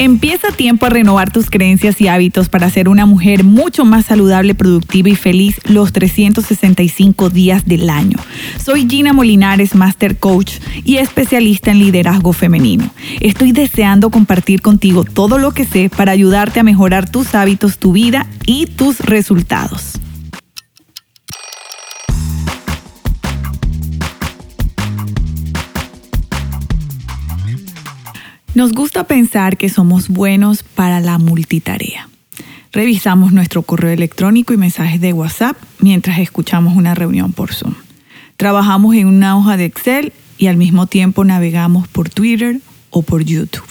Empieza tiempo a renovar tus creencias y hábitos para ser una mujer mucho más saludable, productiva y feliz los 365 días del año. Soy Gina Molinares, Master Coach y especialista en liderazgo femenino. Estoy deseando compartir contigo todo lo que sé para ayudarte a mejorar tus hábitos, tu vida y tus resultados. Nos gusta pensar que somos buenos para la multitarea. Revisamos nuestro correo electrónico y mensajes de WhatsApp mientras escuchamos una reunión por Zoom. Trabajamos en una hoja de Excel y al mismo tiempo navegamos por Twitter o por YouTube.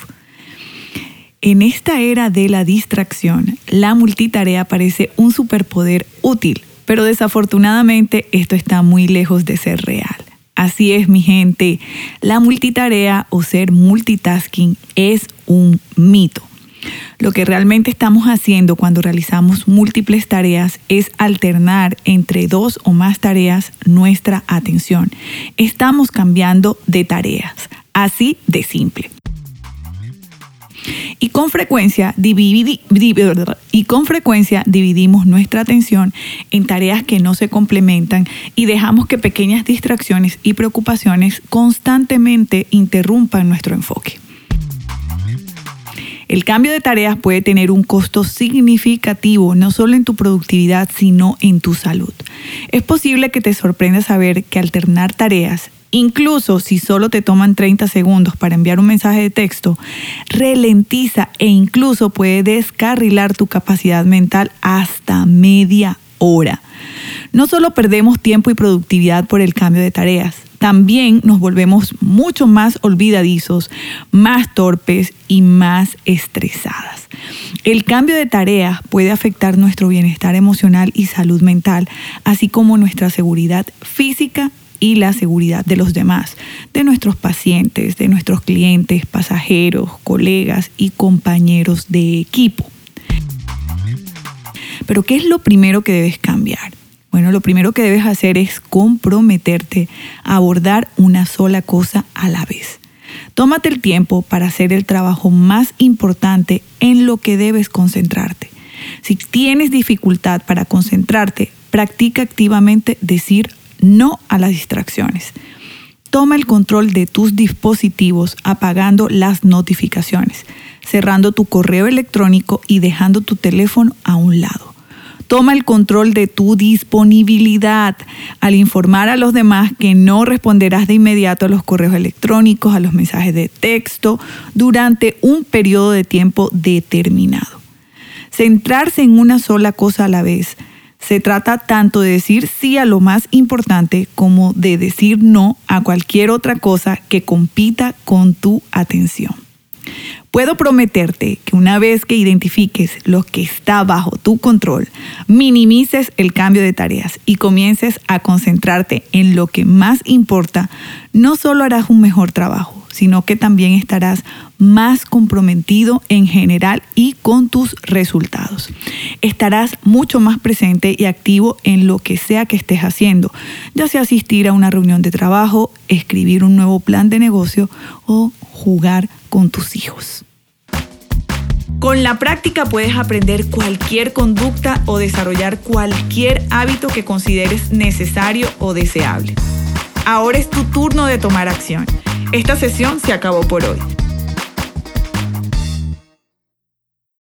En esta era de la distracción, la multitarea parece un superpoder útil, pero desafortunadamente esto está muy lejos de ser real. Así es, mi gente. La multitarea o ser multitasking es un mito. Lo que realmente estamos haciendo cuando realizamos múltiples tareas es alternar entre dos o más tareas nuestra atención. Estamos cambiando de tareas, así de simple. Y con frecuencia, y con frecuencia dividimos nuestra atención en tareas que no se complementan y dejamos que pequeñas distracciones y preocupaciones constantemente interrumpan nuestro enfoque. El cambio de tareas puede tener un costo significativo no solo en tu productividad, sino en tu salud. Es posible que te sorprenda saber que alternar tareas Incluso si solo te toman 30 segundos para enviar un mensaje de texto, ralentiza e incluso puede descarrilar tu capacidad mental hasta media hora. No solo perdemos tiempo y productividad por el cambio de tareas, también nos volvemos mucho más olvidadizos, más torpes y más estresadas. El cambio de tareas puede afectar nuestro bienestar emocional y salud mental, así como nuestra seguridad física y la seguridad de los demás, de nuestros pacientes, de nuestros clientes, pasajeros, colegas y compañeros de equipo. Pero ¿qué es lo primero que debes cambiar? Bueno, lo primero que debes hacer es comprometerte a abordar una sola cosa a la vez. Tómate el tiempo para hacer el trabajo más importante en lo que debes concentrarte. Si tienes dificultad para concentrarte, practica activamente decir no a las distracciones. Toma el control de tus dispositivos apagando las notificaciones, cerrando tu correo electrónico y dejando tu teléfono a un lado. Toma el control de tu disponibilidad al informar a los demás que no responderás de inmediato a los correos electrónicos, a los mensajes de texto durante un periodo de tiempo determinado. Centrarse en una sola cosa a la vez se trata tanto de decir sí a lo más importante como de decir no a cualquier otra cosa que compita con tu atención. Puedo prometerte que una vez que identifiques lo que está bajo tu control, minimices el cambio de tareas y comiences a concentrarte en lo que más importa, no solo harás un mejor trabajo, sino que también estarás más comprometido en general y con tus resultados. Estarás mucho más presente y activo en lo que sea que estés haciendo, ya sea asistir a una reunión de trabajo, escribir un nuevo plan de negocio o jugar con tus hijos. Con la práctica puedes aprender cualquier conducta o desarrollar cualquier hábito que consideres necesario o deseable. Ahora es tu turno de tomar acción. Esta sesión se acabó por hoy.